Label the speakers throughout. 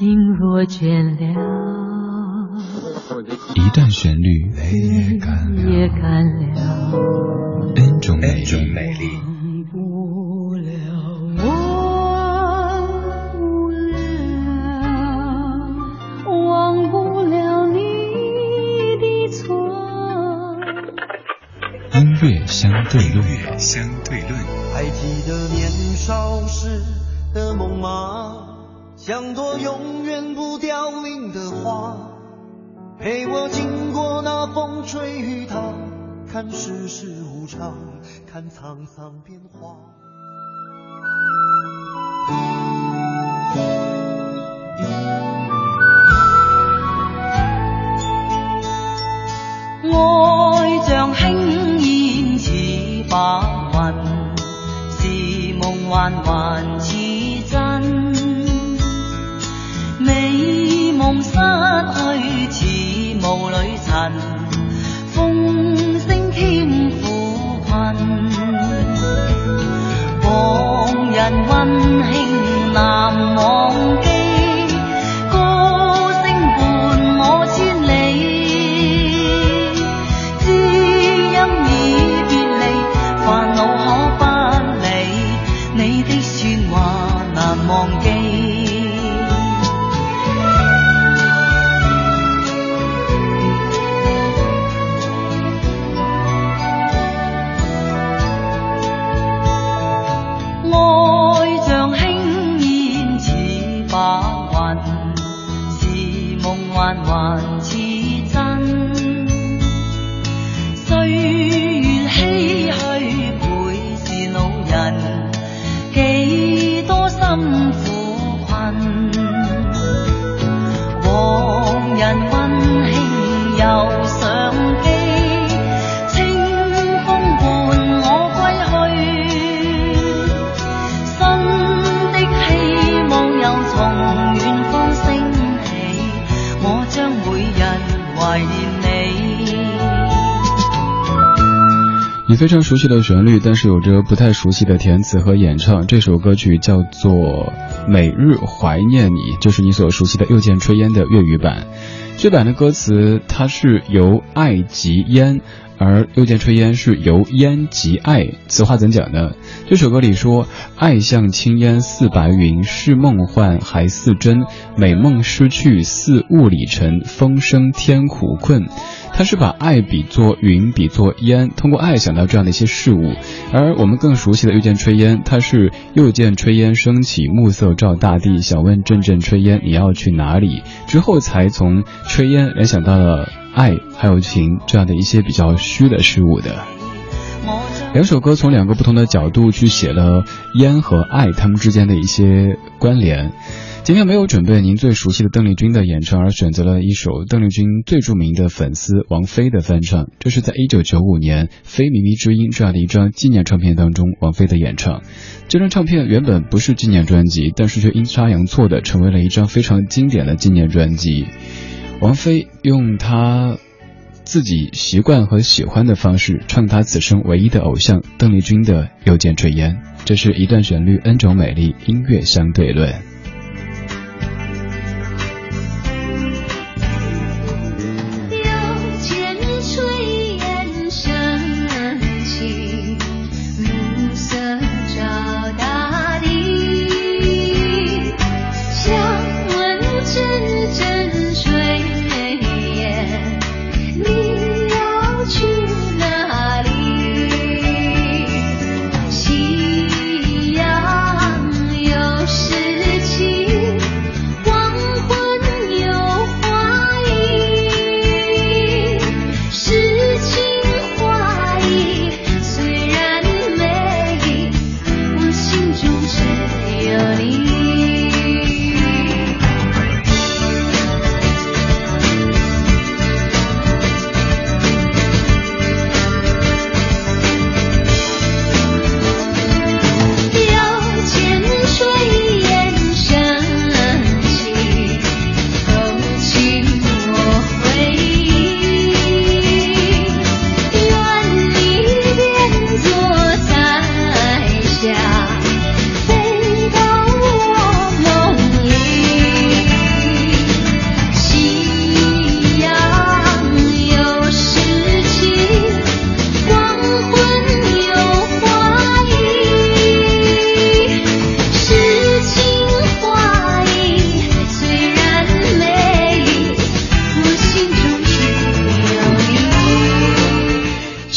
Speaker 1: 心若倦了，
Speaker 2: 一段旋律
Speaker 1: 也干了
Speaker 2: ，N 种美丽。音乐相对论，相对论。
Speaker 3: 还记得年少时的梦吗？像朵永远不凋零的花，陪我经过那风吹雨打，看世事无常，看沧桑变化。
Speaker 4: 爱像轻烟似白云，是梦幻还梦失去似雾里尘，风声添苦困。往日温馨难忘记，歌声伴我千里。知音已别离，烦恼可不理。你的说话难忘记。是梦幻还似真？虽
Speaker 2: 你。非常熟悉的旋律，但是有着不太熟悉的填词和演唱。这首歌曲叫做《每日怀念你》，就是你所熟悉的又见炊烟的粤语版。这版的歌词它是由爱及烟。而又见炊烟是由烟及爱，此话怎讲呢？这首歌里说，爱像轻烟似白云，是梦幻还似真，美梦失去似雾里尘，风声天苦困。他是把爱比作云，比作烟，通过爱想到这样的一些事物。而我们更熟悉的又见炊烟，它是又见炊烟升起，暮色照大地，想问阵阵炊烟你要去哪里？之后才从炊烟联想到了。爱还有情这样的一些比较虚的事物的，两首歌从两个不同的角度去写了烟和爱他们之间的一些关联。今天没有准备您最熟悉的邓丽君的演唱，而选择了一首邓丽君最著名的粉丝王菲的翻唱。这是在一九九五年《非靡靡之音》这样的一张纪念唱片当中，王菲的演唱。这张唱片原本不是纪念专辑，但是却阴差阳错的成为了一张非常经典的纪念专辑。王菲用她自己习惯和喜欢的方式唱她此生唯一的偶像邓丽君的《又见炊烟》，这是一段旋律，N 种美丽，音乐相对论。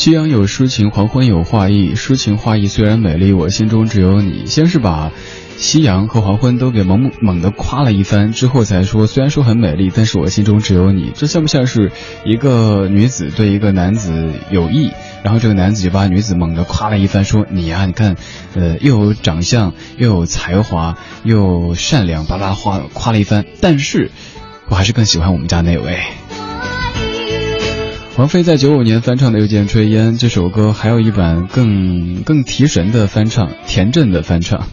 Speaker 2: 夕阳有诗情，黄昏有画意。诗情画意虽然美丽，我心中只有你。先是把夕阳和黄昏都给猛猛的夸了一番，之后才说，虽然说很美丽，但是我心中只有你。这像不像是一个女子对一个男子有意，然后这个男子就把女子猛地夸了一番，说你呀，你看，呃，又有长相，又有才华，又善良，巴拉夸夸了一番。但是，我还是更喜欢我们家那位。王菲在九五年翻唱的《又见炊烟》这首歌，还有一版更更提神的翻唱，田震的翻唱。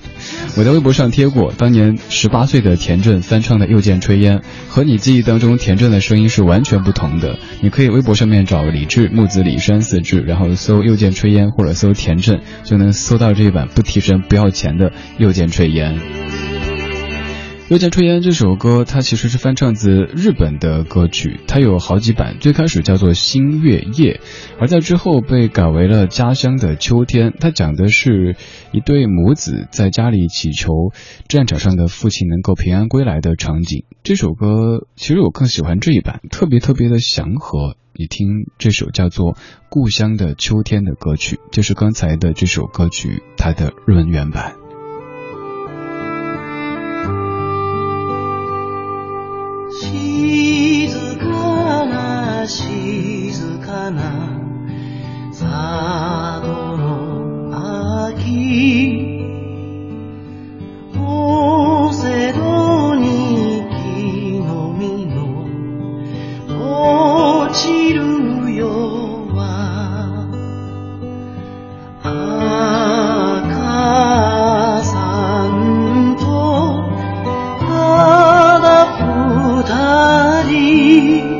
Speaker 2: 我在微博上贴过，当年十八岁的田震翻唱的《又见炊烟》，和你记忆当中田震的声音是完全不同的。你可以微博上面找李志木子李山四志，然后搜《又见炊烟》或者搜田震，就能搜到这一版不提神不要钱的《又见炊烟》。《又见炊烟》这首歌，它其实是翻唱自日本的歌曲，它有好几版。最开始叫做《星月夜》，而在之后被改为了《家乡的秋天》。它讲的是一对母子在家里祈求战场上的父亲能够平安归来的场景。这首歌其实我更喜欢这一版，特别特别的祥和。你听这首叫做《故乡的秋天》的歌曲，就是刚才的这首歌曲它的日文原版。
Speaker 3: Paris.